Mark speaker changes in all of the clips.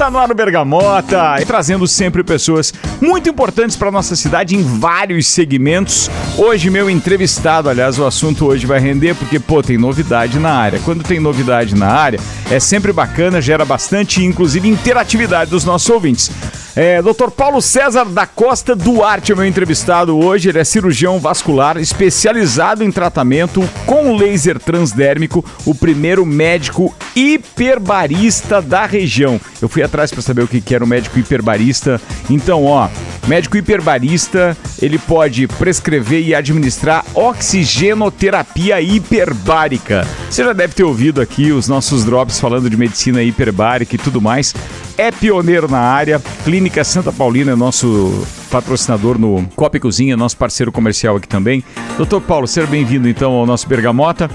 Speaker 1: Tá no ar o Bergamota, trazendo sempre pessoas muito importantes para nossa cidade em vários segmentos. Hoje, meu entrevistado, aliás, o assunto hoje vai render porque, pô, tem novidade na área. Quando tem novidade na área, é sempre bacana, gera bastante, inclusive, interatividade dos nossos ouvintes. É, Dr. Paulo César da Costa Duarte é meu entrevistado hoje. Ele é cirurgião vascular especializado em tratamento com laser transdérmico, o primeiro médico hiperbarista da região. Eu fui atrás para saber o que era o médico hiperbarista. Então, ó, médico hiperbarista, ele pode prescrever e administrar oxigenoterapia hiperbárica. Você já deve ter ouvido aqui os nossos drops falando de medicina hiperbárica e tudo mais é pioneiro na área. Clínica Santa Paulina é nosso patrocinador no Copa Cozinha, nosso parceiro comercial aqui também. Doutor Paulo, seja bem-vindo então ao nosso Bergamota.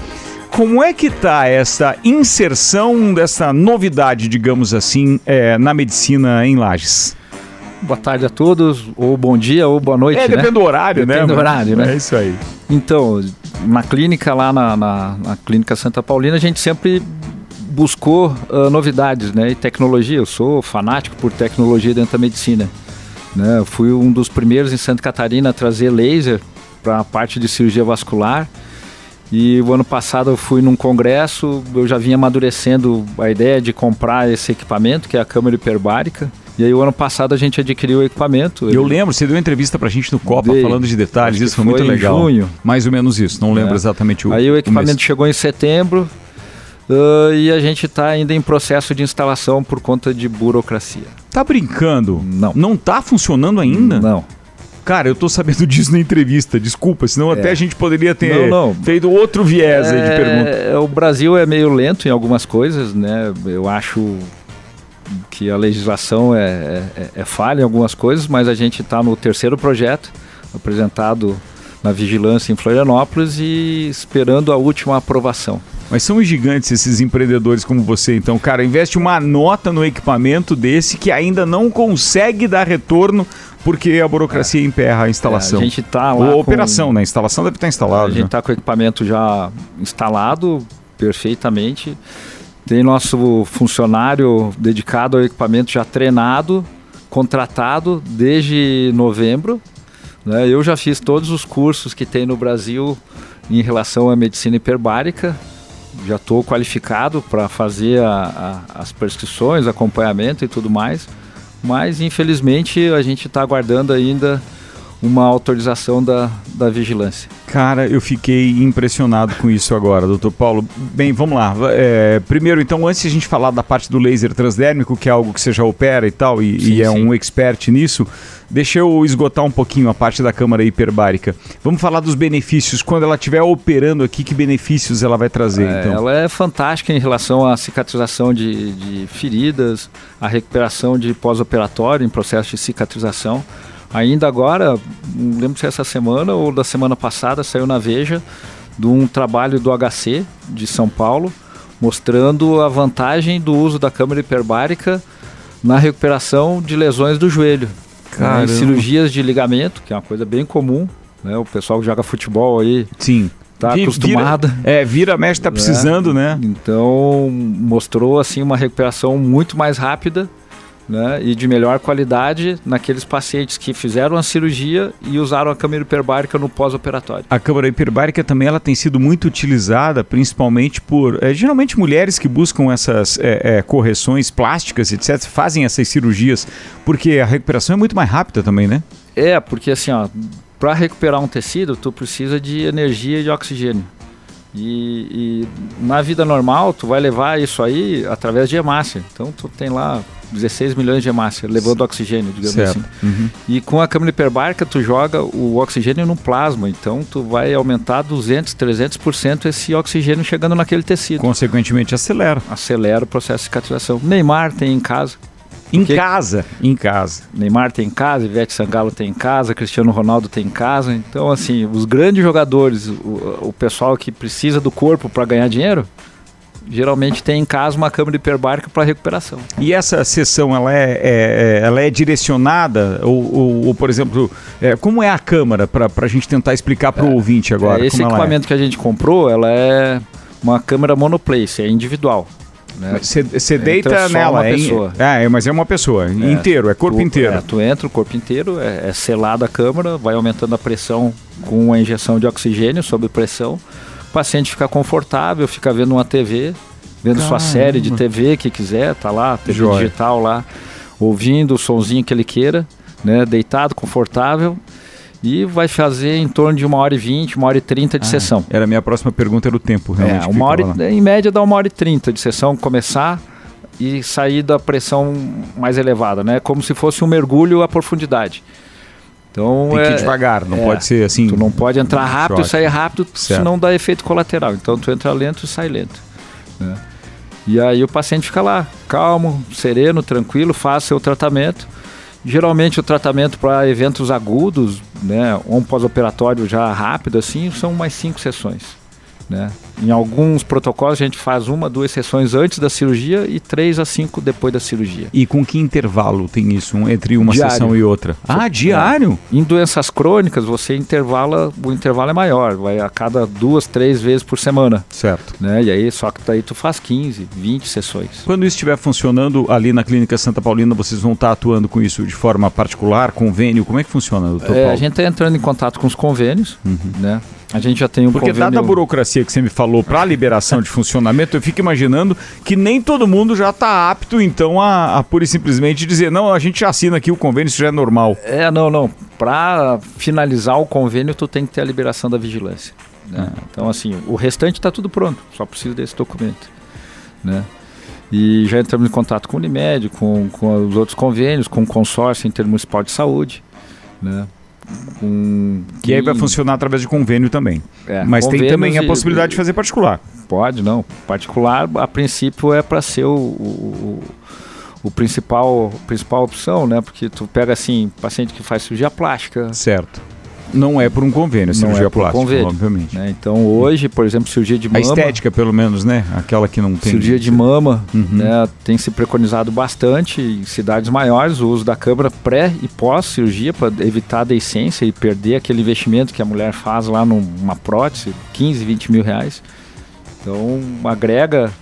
Speaker 1: Como é que está essa inserção dessa novidade, digamos assim, é, na medicina em Lages?
Speaker 2: Boa tarde a todos, ou bom dia, ou boa noite.
Speaker 1: É,
Speaker 2: né?
Speaker 1: depende do horário,
Speaker 2: depende
Speaker 1: né?
Speaker 2: Depende do horário, né?
Speaker 1: É isso aí.
Speaker 2: Então, na clínica lá na, na, na Clínica Santa Paulina, a gente sempre buscou uh, novidades né, e tecnologia. Eu sou fanático por tecnologia dentro da medicina. Né? Eu fui um dos primeiros em Santa Catarina a trazer laser para a parte de cirurgia vascular. E o ano passado eu fui num congresso, eu já vinha amadurecendo a ideia de comprar esse equipamento, que é a câmera hiperbárica. E aí o ano passado a gente adquiriu o equipamento.
Speaker 1: Eu lembro, você deu uma entrevista pra gente no Copa Dei, falando de detalhes, isso foi, foi muito legal.
Speaker 2: Em junho.
Speaker 1: Mais ou menos isso, não lembro é. exatamente o
Speaker 2: Aí o equipamento o chegou em setembro, Uh, e a gente está ainda em processo de instalação por conta de burocracia.
Speaker 1: Tá brincando?
Speaker 2: Não.
Speaker 1: Não tá funcionando ainda?
Speaker 2: Não.
Speaker 1: Cara, eu tô sabendo disso na entrevista, desculpa, senão é. até a gente poderia ter não, não. feito outro viés é, aí de é, pergunta.
Speaker 2: O Brasil é meio lento em algumas coisas, né? Eu acho que a legislação é, é, é falha em algumas coisas, mas a gente está no terceiro projeto apresentado na vigilância em Florianópolis e esperando a última aprovação.
Speaker 1: Mas são gigantes esses empreendedores como você, então, cara, investe uma nota no equipamento desse que ainda não consegue dar retorno porque a burocracia é. emperra a instalação.
Speaker 2: É, a gente tá lá.
Speaker 1: Ou a operação, né? A instalação deve estar instalada.
Speaker 2: A gente está com o equipamento já instalado perfeitamente. Tem nosso funcionário dedicado ao equipamento já treinado, contratado desde novembro. Né? Eu já fiz todos os cursos que tem no Brasil em relação à medicina hiperbárica já estou qualificado para fazer a, a, as prescrições, acompanhamento e tudo mais, mas infelizmente a gente está aguardando ainda uma autorização da, da vigilância.
Speaker 1: Cara, eu fiquei impressionado com isso agora, doutor Paulo. Bem, vamos lá. É, primeiro, então, antes de a gente falar da parte do laser transdérmico, que é algo que você já opera e tal, e, sim, e é sim. um expert nisso, deixa eu esgotar um pouquinho a parte da câmara hiperbárica. Vamos falar dos benefícios. Quando ela estiver operando aqui, que benefícios ela vai trazer, é, então?
Speaker 2: Ela é fantástica em relação à cicatrização de, de feridas, a recuperação de pós-operatório em processo de cicatrização. Ainda agora, não lembro se é essa semana ou da semana passada, saiu na Veja de um trabalho do HC de São Paulo, mostrando a vantagem do uso da câmera hiperbárica na recuperação de lesões do joelho. Né, em cirurgias de ligamento, que é uma coisa bem comum, né? O pessoal que joga futebol aí
Speaker 1: Sim.
Speaker 2: tá vira, acostumado.
Speaker 1: É, vira, mexe, tá precisando, é. né?
Speaker 2: Então, mostrou assim uma recuperação muito mais rápida né, e de melhor qualidade naqueles pacientes que fizeram a cirurgia e usaram a câmera hiperbárica no pós-operatório.
Speaker 1: A câmera hiperbárica também ela tem sido muito utilizada, principalmente por é, geralmente mulheres que buscam essas é, é, correções plásticas, etc., fazem essas cirurgias, porque a recuperação é muito mais rápida também, né?
Speaker 2: É, porque assim, ó, para recuperar um tecido, tu precisa de energia e de oxigênio. E, e, na vida normal, tu vai levar isso aí através de hemácia. Então, tu tem lá 16 milhões de hemácia, levando oxigênio, digamos certo. assim. Uhum. E com a câmera hiperbárica, tu joga o oxigênio no plasma. Então, tu vai aumentar 200, 300% esse oxigênio chegando naquele tecido.
Speaker 1: Consequentemente, acelera.
Speaker 2: Acelera o processo de cicatrização. Neymar tem em casa.
Speaker 1: Em Porque casa, em casa.
Speaker 2: Neymar tem em casa, Ivete Sangalo tem em casa, Cristiano Ronaldo tem em casa. Então, assim, os grandes jogadores, o, o pessoal que precisa do corpo para ganhar dinheiro, geralmente tem em casa uma câmera hiperbárica para recuperação.
Speaker 1: E essa sessão ela é, é, é, ela é direcionada ou, ou, ou por exemplo, é, como é a câmera para a gente tentar explicar para o é, ouvinte agora?
Speaker 2: esse é. equipamento que a gente comprou, ela é uma câmera monoplace, é individual. Né?
Speaker 1: Você deita nela,
Speaker 2: uma
Speaker 1: é,
Speaker 2: pessoa.
Speaker 1: é, mas é uma pessoa,
Speaker 2: É,
Speaker 1: inteiro, é corpo
Speaker 2: tu,
Speaker 1: inteiro.
Speaker 2: Tu entra o corpo inteiro, é, é selada a câmara, vai aumentando a pressão com a injeção de oxigênio sob pressão. O paciente fica confortável, fica vendo uma TV, vendo sua
Speaker 1: Caramba.
Speaker 2: série de TV que quiser, tá lá, TV
Speaker 1: Joia.
Speaker 2: digital lá, ouvindo o sonzinho que ele queira, né, deitado, confortável. E vai fazer em torno de uma hora e vinte, uma hora e trinta de
Speaker 1: Ah,
Speaker 2: sessão.
Speaker 1: Era a minha próxima pergunta, era o tempo, realmente.
Speaker 2: É, uma hora,
Speaker 1: lá.
Speaker 2: em média dá uma hora e trinta de sessão começar e sair da pressão mais elevada, né? Como se fosse um mergulho à profundidade. Então
Speaker 1: Tem que
Speaker 2: é,
Speaker 1: ir devagar, não
Speaker 2: é,
Speaker 1: pode ser assim.
Speaker 2: tu não pode entrar rápido
Speaker 1: choque.
Speaker 2: e sair rápido,
Speaker 1: Certo.
Speaker 2: senão dá efeito colateral. Então tu entra lento e sai lento. né? E aí o paciente fica lá, calmo, sereno, tranquilo, faz seu tratamento. Geralmente o tratamento para eventos agudos, né, um pós-operatório já rápido assim, são mais cinco sessões. Né? Em alguns protocolos a gente faz uma, duas sessões antes da cirurgia e três a cinco depois da cirurgia.
Speaker 1: E com que intervalo tem isso um- entre uma
Speaker 2: Diário.
Speaker 1: sessão e outra? Ah, diário?
Speaker 2: Em doenças crônicas você intervala, o intervalo é maior, vai a cada duas, três vezes por semana.
Speaker 1: Certo.
Speaker 2: Né? E aí, só que daí tu faz 15, 20 sessões.
Speaker 1: Quando isso estiver funcionando ali na Clínica Santa Paulina, vocês vão estar atuando com isso de forma particular, convênio? Como é que funciona, doutor
Speaker 2: É,
Speaker 1: Paulo?
Speaker 2: a gente está entrando em contato com os convênios, né? A gente já tem um
Speaker 1: Porque
Speaker 2: convênio...
Speaker 1: dada a burocracia que você me falou para a liberação de funcionamento, eu fico imaginando que nem todo mundo já está apto, então, a, a pura e simplesmente dizer, não, a gente já assina aqui o convênio, isso já é normal.
Speaker 2: É, não, não. Para finalizar o convênio, tu tem que ter a liberação da vigilância. né? Então, assim, o restante está tudo pronto, só precisa desse documento. Né? E já entramos em contato com o Unimed, com, com os outros convênios, com o consórcio intermunicipal de saúde. Né? Com,
Speaker 1: Que aí vai funcionar através de convênio também.
Speaker 2: é,
Speaker 1: Mas tem também a
Speaker 2: e-
Speaker 1: possibilidade de fazer particular.
Speaker 2: Pode, não. Particular, a princípio, é para ser o, o, o principal, principal opção, né? Porque tu pega, assim, paciente que faz cirurgia plástica,
Speaker 1: Certo. Não é por um convênio, a
Speaker 2: Não
Speaker 1: cirurgia
Speaker 2: é
Speaker 1: plástica,
Speaker 2: convênio,
Speaker 1: obviamente.
Speaker 2: né? Então, hoje, por exemplo, cirurgia de
Speaker 1: A
Speaker 2: mama...
Speaker 1: estética, pelo menos, né? Aquela que não tem.
Speaker 2: Cirurgia de mama,
Speaker 1: Uhum.
Speaker 2: né, tem se preconizado bastante em cidades maiores o uso da câmara pré e pós-cirurgia para evitar a deiscência e perder aquele investimento que a mulher faz lá numa prótese, 15, 20 mil reais. Então, agrega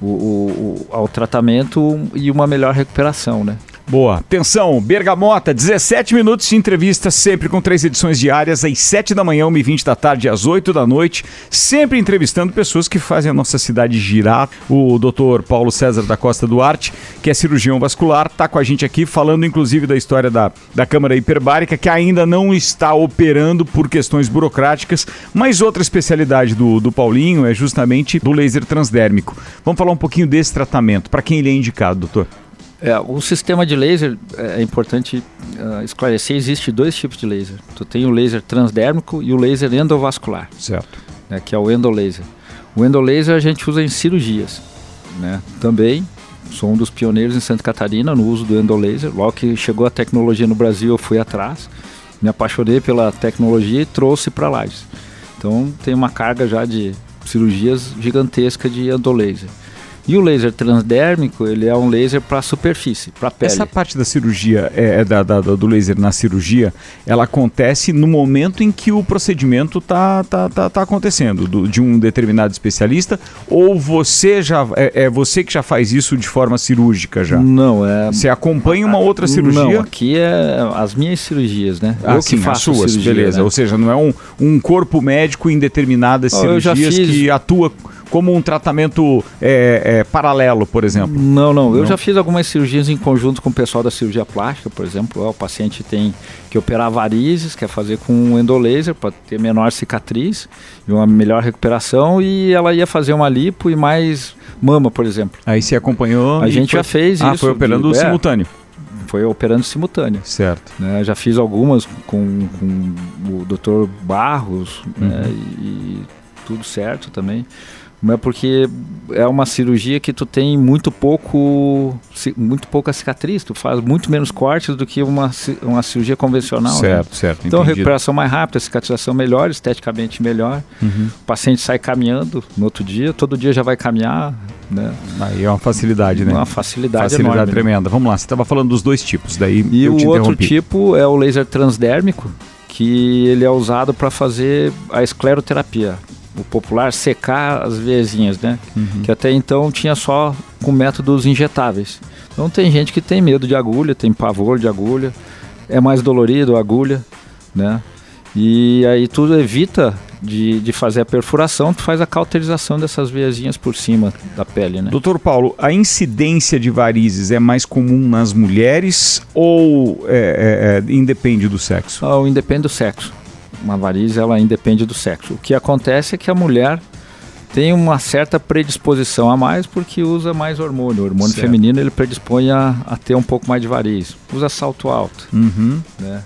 Speaker 2: o, o- o- ao tratamento e uma melhor recuperação, né?
Speaker 1: Boa. Atenção, Bergamota, 17 minutos de entrevista, sempre com três edições diárias, às 7 da manhã, 1h20 da tarde, às 8 da noite, sempre entrevistando pessoas que fazem a nossa cidade girar. O doutor Paulo César da Costa Duarte, que é cirurgião vascular, está com a gente aqui, falando inclusive da história da, da Câmara Hiperbárica, que ainda não está operando por questões burocráticas, mas outra especialidade do, do Paulinho é justamente do laser transdérmico. Vamos falar um pouquinho desse tratamento, para quem ele é indicado, doutor.
Speaker 2: É, o sistema de laser é importante ah, esclarecer, existe dois tipos de laser. Tu tem o laser transdérmico e o laser endovascular.
Speaker 1: Certo.
Speaker 2: né, que é o endolaser. O endolaser a gente usa em cirurgias, né? Também sou um dos pioneiros em Santa Catarina no uso do endolaser. Logo que chegou a tecnologia no Brasil, eu fui atrás, me apaixonei pela tecnologia e trouxe para lá. Então tem uma carga já de cirurgias gigantesca de endolaser. E o laser transdérmico, ele é um laser para superfície, para pele.
Speaker 1: Essa parte da cirurgia, é, é da, da- do laser na cirurgia, ela acontece no momento em que o procedimento tá, tá, tá, tá acontecendo, do- de um determinado especialista, ou você já é, é você que já faz isso de forma cirúrgica já?
Speaker 2: Não, é
Speaker 1: Você acompanha uma outra cirurgia?
Speaker 2: Não, aqui é as minhas cirurgias, né?
Speaker 1: Ah,
Speaker 2: eu
Speaker 1: sim,
Speaker 2: que faço
Speaker 1: as suas,
Speaker 2: cirurgia,
Speaker 1: beleza.
Speaker 2: né?
Speaker 1: Ou seja, não é um, um corpo médico em determinadas
Speaker 2: eu
Speaker 1: cirurgias que atua como um tratamento é, é, paralelo, por exemplo.
Speaker 2: Não, não, Eu
Speaker 1: Não?
Speaker 2: já fiz algumas cirurgias em conjunto com o pessoal da cirurgia plástica, por exemplo. Ó, o paciente tem que operar varizes, quer fazer com um endolaser para ter menor cicatriz e uma melhor recuperação. E ela ia fazer uma lipo e mais mama, por exemplo.
Speaker 1: Aí você acompanhou.
Speaker 2: A gente
Speaker 1: foi-
Speaker 2: já fez
Speaker 1: Ah,
Speaker 2: isso.
Speaker 1: foi operando
Speaker 2: de- é,
Speaker 1: simultâneo.
Speaker 2: Foi operando simultâneo.
Speaker 1: Certo.
Speaker 2: né? Já fiz algumas com, com o Dr. Barros né?
Speaker 1: Uhum.
Speaker 2: e, e tudo certo também. Mas porque é uma cirurgia que tu tem muito pouco, muito pouca cicatriz, tu faz muito menos cortes do que uma, uma cirurgia convencional. né?
Speaker 1: certo, certo.
Speaker 2: Então,
Speaker 1: entendido.
Speaker 2: recuperação mais rápida, cicatrização melhor, esteticamente melhor.
Speaker 1: Uhum.
Speaker 2: O paciente sai caminhando no outro dia, todo dia já vai caminhar, né?
Speaker 1: Aí é uma facilidade, né?
Speaker 2: Uma facilidade,
Speaker 1: Facilidade
Speaker 2: enorme. né?
Speaker 1: tremenda. Vamos lá, você estava falando dos dois tipos, daí
Speaker 2: E o outro tipo é o laser transdérmico, que ele é usado para fazer a escleroterapia. O popular secar as veiazinhas, né?
Speaker 1: Uhum.
Speaker 2: Que até então tinha só com métodos injetáveis. Então tem gente que tem medo de agulha, tem pavor de agulha, é mais dolorido a agulha, né? E aí tu evita de, de fazer a perfuração, tu faz a cauterização dessas veiazinhas por cima da pele, né?
Speaker 1: Doutor Paulo, a incidência de varizes é mais comum nas mulheres ou é, é, é, independe do sexo?
Speaker 2: Ah, independe do sexo. Uma varize, ela independe do sexo. O que acontece é que a mulher tem uma certa predisposição a mais porque usa mais hormônio. O hormônio certo. feminino ele predispõe a, a, ter um pouco mais de variz. Usa salto alto.
Speaker 1: Uhum.
Speaker 2: Né?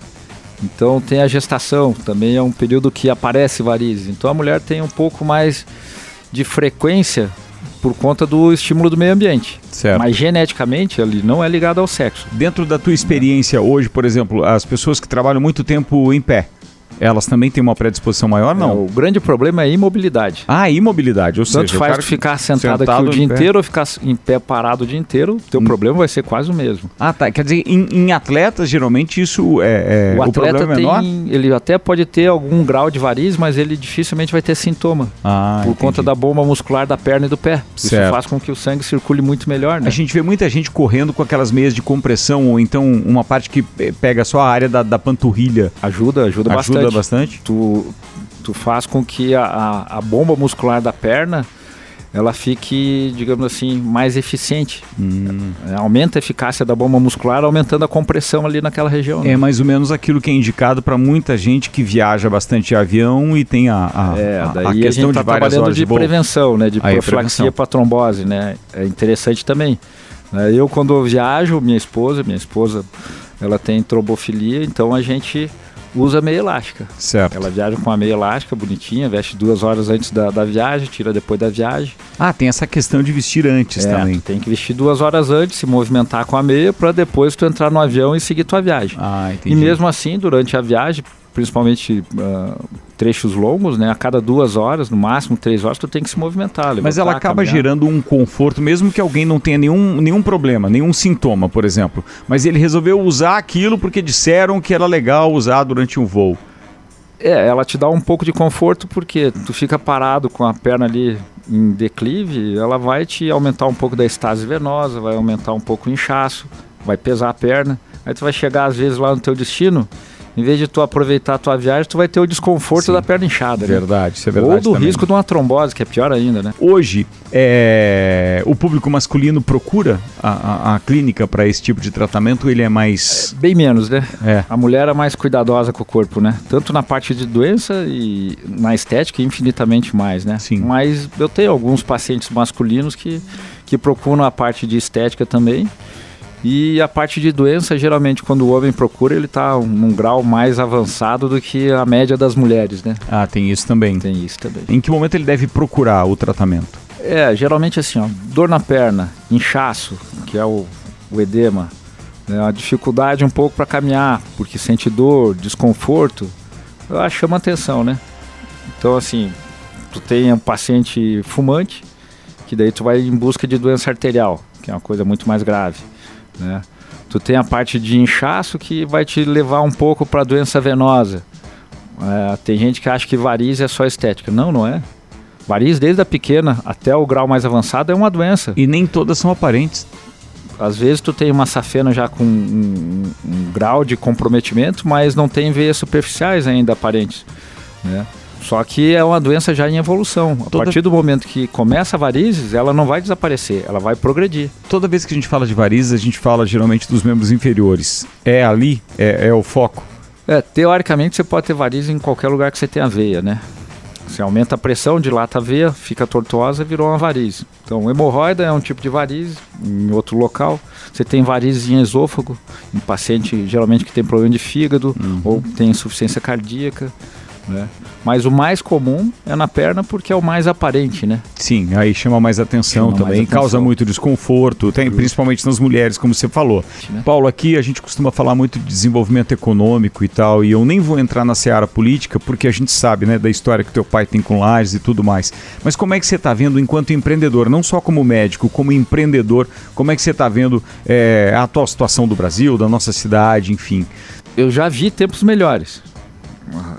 Speaker 2: Então tem a gestação, também é um período que aparece varizes. Então a mulher tem um pouco mais de frequência por conta do estímulo do meio ambiente.
Speaker 1: Certo.
Speaker 2: Mas geneticamente ele não é ligado ao sexo.
Speaker 1: Dentro da tua experiência hoje, por exemplo, as pessoas que trabalham muito tempo em pé, elas também têm uma predisposição maior, não? É,
Speaker 2: o grande problema é a imobilidade.
Speaker 1: Ah, imobilidade, ou
Speaker 2: Tanto
Speaker 1: seja...
Speaker 2: faz ficar sentado, sentado aqui o dia inteiro ou ficar em pé parado o dia inteiro, teu hum. problema vai ser quase o mesmo.
Speaker 1: Ah, tá. Quer dizer, em, em atletas, geralmente, isso é,
Speaker 2: é o, o atleta
Speaker 1: problema
Speaker 2: tem,
Speaker 1: menor?
Speaker 2: Ele até pode ter algum grau de variz, mas ele dificilmente vai ter sintoma.
Speaker 1: Ah,
Speaker 2: Por
Speaker 1: entendi.
Speaker 2: conta da bomba muscular da perna e do pé.
Speaker 1: Certo.
Speaker 2: Isso faz com que o sangue circule muito melhor, né?
Speaker 1: A gente vê muita gente correndo com aquelas meias de compressão ou então uma parte que pega só a área da, da panturrilha.
Speaker 2: Ajuda, ajuda,
Speaker 1: ajuda
Speaker 2: bastante.
Speaker 1: Ajuda bastante.
Speaker 2: Tu tu, faz com que a, a, a, bomba muscular da perna ela fique, digamos assim, mais eficiente.
Speaker 1: Hum.
Speaker 2: É, aumenta a eficácia da bomba muscular, aumentando a compressão ali naquela região.
Speaker 1: Né? É mais ou menos aquilo que é indicado para muita gente que viaja bastante de avião e tem a, a,
Speaker 2: é, daí
Speaker 1: a questão
Speaker 2: a gente
Speaker 1: tá
Speaker 2: de trabalhando de,
Speaker 1: de
Speaker 2: prevenção, né, de Aí, profilaxia para trombose, né? É interessante também. É, eu quando viajo, minha esposa, minha esposa, ela tem trombofilia, então a gente usa meia elástica.
Speaker 1: Certo.
Speaker 2: Ela viaja com a meia elástica bonitinha, veste duas horas antes da, da viagem, tira depois da viagem.
Speaker 1: Ah, tem essa questão de vestir antes
Speaker 2: é,
Speaker 1: também.
Speaker 2: Tem que vestir duas horas antes, se movimentar com a meia, para depois tu entrar no avião e seguir tua viagem.
Speaker 1: Ah, entendi.
Speaker 2: E mesmo assim, durante a viagem, principalmente uh, trechos longos, né? A cada duas horas, no máximo três horas, tu tem que se movimentar. Levantar,
Speaker 1: Mas ela acaba
Speaker 2: caminhar.
Speaker 1: gerando um conforto, mesmo que alguém não tenha nenhum, nenhum problema, nenhum sintoma, por exemplo. Mas ele resolveu usar aquilo porque disseram que era legal usar durante um voo.
Speaker 2: É, ela te dá um pouco de conforto porque tu fica parado com a perna ali em declive, ela vai te aumentar um pouco da estase venosa, vai aumentar um pouco o inchaço, vai pesar a perna. Aí tu vai chegar às vezes lá no teu destino, em vez de tu aproveitar a tua viagem, tu vai ter o desconforto
Speaker 1: Sim.
Speaker 2: da perna inchada.
Speaker 1: Verdade,
Speaker 2: né?
Speaker 1: isso é verdade.
Speaker 2: Ou do
Speaker 1: também.
Speaker 2: risco de uma trombose, que é pior ainda, né?
Speaker 1: Hoje, é, o público masculino procura a, a, a clínica para esse tipo de tratamento, ele é mais.
Speaker 2: É, bem menos, né?
Speaker 1: É.
Speaker 2: A mulher é mais cuidadosa com o corpo, né? Tanto na parte de doença e na estética, infinitamente mais, né?
Speaker 1: Sim.
Speaker 2: Mas eu tenho alguns pacientes masculinos que, que procuram a parte de estética também. E a parte de doença, geralmente, quando o homem procura, ele está num grau mais avançado do que a média das mulheres, né?
Speaker 1: Ah, tem isso também.
Speaker 2: Tem isso também.
Speaker 1: Em que momento ele deve procurar o tratamento?
Speaker 2: É, geralmente assim, ó, dor na perna, inchaço, que é o, o edema, né, a dificuldade um pouco para caminhar, porque sente dor, desconforto, que chama atenção, né? Então, assim, tu tem um paciente fumante, que daí tu vai em busca de doença arterial, que é uma coisa muito mais grave. Né? Tu tem a parte de inchaço que vai te levar um pouco para doença venosa. É, tem gente que acha que variz é só estética. Não, não é. Variz desde a pequena até o grau mais avançado é uma doença.
Speaker 1: E nem todas são aparentes.
Speaker 2: Às vezes tu tem uma safena já com um, um, um grau de comprometimento, mas não tem veias superficiais ainda aparentes. Né? Só que é uma doença já em evolução. A Toda... partir do momento que começa a varizes, ela não vai desaparecer, ela vai progredir.
Speaker 1: Toda vez que a gente fala de varizes, a gente fala geralmente dos membros inferiores. É ali? É, é o foco?
Speaker 2: É, teoricamente você pode ter varizes em qualquer lugar que você tenha veia, né? Você aumenta a pressão, dilata a veia, fica tortuosa, virou uma varize. Então, hemorroida é um tipo de varize em outro local. Você tem varizes em esôfago, em paciente geralmente que tem problema de fígado
Speaker 1: Uhum.
Speaker 2: ou tem insuficiência cardíaca. Né? Mas o mais comum é na perna porque é o mais aparente, né?
Speaker 1: Sim, aí chama mais atenção
Speaker 2: Chama mais
Speaker 1: também,
Speaker 2: atenção.
Speaker 1: causa muito desconforto, tem, principalmente nas mulheres, como você falou.
Speaker 2: Né?
Speaker 1: Paulo, aqui a gente costuma falar muito de desenvolvimento econômico e tal, e eu nem vou entrar na seara política, porque a gente sabe, né, da história que teu pai tem com Lages e tudo mais. Mas como é que você está vendo enquanto empreendedor, não só como médico, como empreendedor, como é que você está vendo é, a atual situação do Brasil, da nossa cidade, enfim?
Speaker 2: Eu já vi tempos melhores.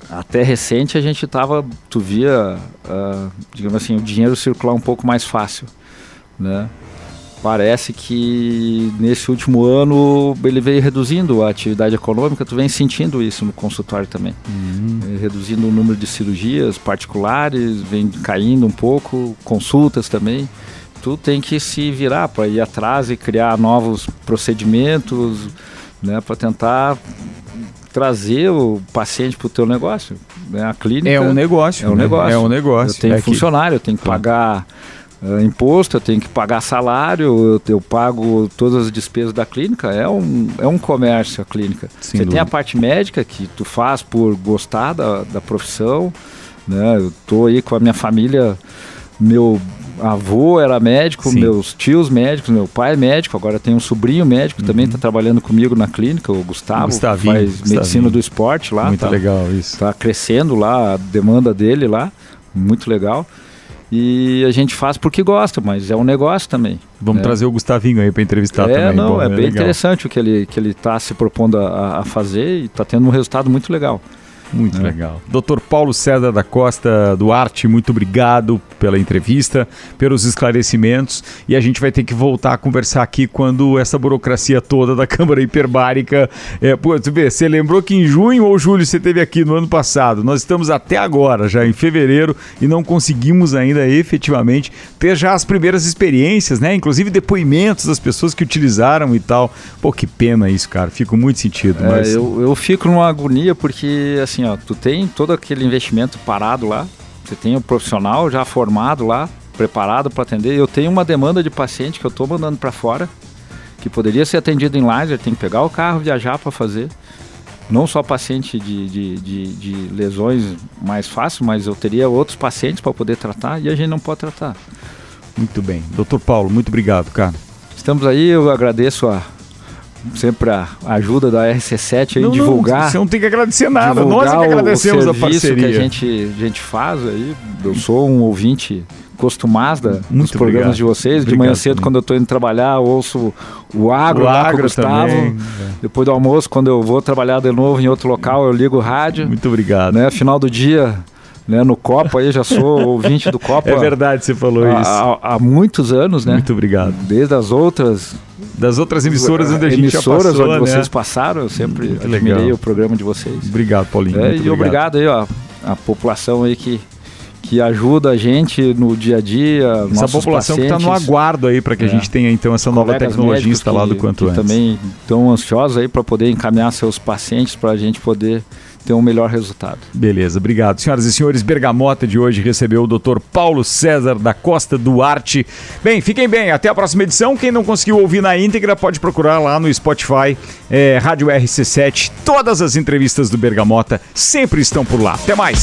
Speaker 2: Até recente a gente tava, tu via, uh, digamos assim, o dinheiro circular um pouco mais fácil, né? parece que nesse último ano ele veio reduzindo a atividade econômica, tu vem sentindo isso no consultório também. Uhum. Reduzindo o número de cirurgias particulares, vem caindo um pouco, consultas também. Tu tem que se virar para ir atrás e criar novos procedimentos, né, para tentar trazer o paciente para o teu negócio. Né? A clínica
Speaker 1: é um negócio.
Speaker 2: É um
Speaker 1: né?
Speaker 2: negócio.
Speaker 1: É um negócio.
Speaker 2: Eu tenho
Speaker 1: é
Speaker 2: funcionário, eu tenho que pagar uh, imposto, eu tenho que pagar salário, eu, eu, pago todas as despesas da clínica. É um, é um comércio a clínica. Sem Você dúvida. tem a parte médica que tu faz por gostar da, da profissão. Né? Eu estou aí com a minha família, meu avô era médico, Sim. meus tios médicos, meu pai é médico, agora tem um sobrinho médico, uhum. também está trabalhando comigo na clínica, o Gustavo, Gustavinho, faz Gustavinho. medicina do esporte lá.
Speaker 1: Muito
Speaker 2: tá,
Speaker 1: legal isso.
Speaker 2: Está crescendo lá a demanda dele lá, muito legal. E a gente faz porque gosta, mas é um negócio também.
Speaker 1: Vamos
Speaker 2: né?
Speaker 1: trazer o Gustavinho aí para entrevistar
Speaker 2: é,
Speaker 1: também.
Speaker 2: Não,
Speaker 1: Bom,
Speaker 2: é, é bem legal. interessante o que ele que ele está se propondo a, a fazer e está tendo um resultado muito legal.
Speaker 1: Muito é. legal. Doutor Paulo César da Costa Duarte, muito obrigado pela entrevista, pelos esclarecimentos. E a gente vai ter que voltar a conversar aqui quando essa burocracia toda da Câmara Hiperbárica. É, pô, tu vê, você lembrou que em junho ou julho você teve aqui no ano passado. Nós estamos até agora, já em fevereiro, e não conseguimos ainda efetivamente ter já as primeiras experiências, né? Inclusive depoimentos das pessoas que utilizaram e tal. Pô, que pena isso, cara. Fico muito sentido.
Speaker 2: É, mas... eu, eu fico numa agonia porque, assim, assim, ó, tu tem todo aquele investimento parado lá, você tem o um profissional já formado lá, preparado para atender. Eu tenho uma demanda de paciente que eu estou mandando para fora, que poderia ser atendido em laser, tem que pegar o carro, viajar para fazer. Não só paciente de, de, de, de lesões mais fácil, mas eu teria outros pacientes para poder tratar e a gente não pode tratar.
Speaker 1: Muito bem. Doutor Paulo, muito obrigado, cara.
Speaker 2: Estamos aí, eu agradeço a, sempre a ajuda da RC7 aí, não, divulgar. Não,
Speaker 1: você não tem que agradecer nada, nós é que agradecemos a parceria.
Speaker 2: que a gente, a gente faz aí. Eu sou um ouvinte costumado dos programas de vocês. Obrigado, de manhã cedo, também. quando eu estou indo trabalhar, ouço o agro, o lá agro com o Gustavo. Também, é. Depois do almoço, quando eu vou trabalhar de novo em outro local, eu ligo o rádio.
Speaker 1: Muito obrigado.
Speaker 2: Né? Final do dia, né, no Copa aí, já sou ouvinte do Copa.
Speaker 1: É verdade, você falou
Speaker 2: há,
Speaker 1: isso.
Speaker 2: Há, há, muitos anos, né?
Speaker 1: Muito obrigado.
Speaker 2: Desde as outras
Speaker 1: das outras emissoras onde a gente
Speaker 2: emissoras
Speaker 1: já passou,
Speaker 2: onde
Speaker 1: né?
Speaker 2: vocês passaram, eu sempre Muito admirei legal. o programa de vocês.
Speaker 1: Obrigado, Paulinho.
Speaker 2: É, e obrigado. obrigado aí, ó, a população aí que que ajuda a gente no dia a dia.
Speaker 1: Essa população
Speaker 2: pacientes,
Speaker 1: que está no aguardo aí para que é, a gente tenha então essa nova tecnologia instalada
Speaker 2: que,
Speaker 1: quanto
Speaker 2: que
Speaker 1: antes.
Speaker 2: Também estão ansiosos aí para poder encaminhar seus pacientes para a gente poder ter um melhor resultado.
Speaker 1: Beleza, obrigado. Senhoras e senhores, Bergamota de hoje recebeu o Dr. Paulo César da Costa Duarte. Bem, fiquem bem, até a próxima edição. Quem não conseguiu ouvir na íntegra pode procurar lá no Spotify, é, Rádio RC7. Todas as entrevistas do Bergamota sempre estão por lá. Até mais.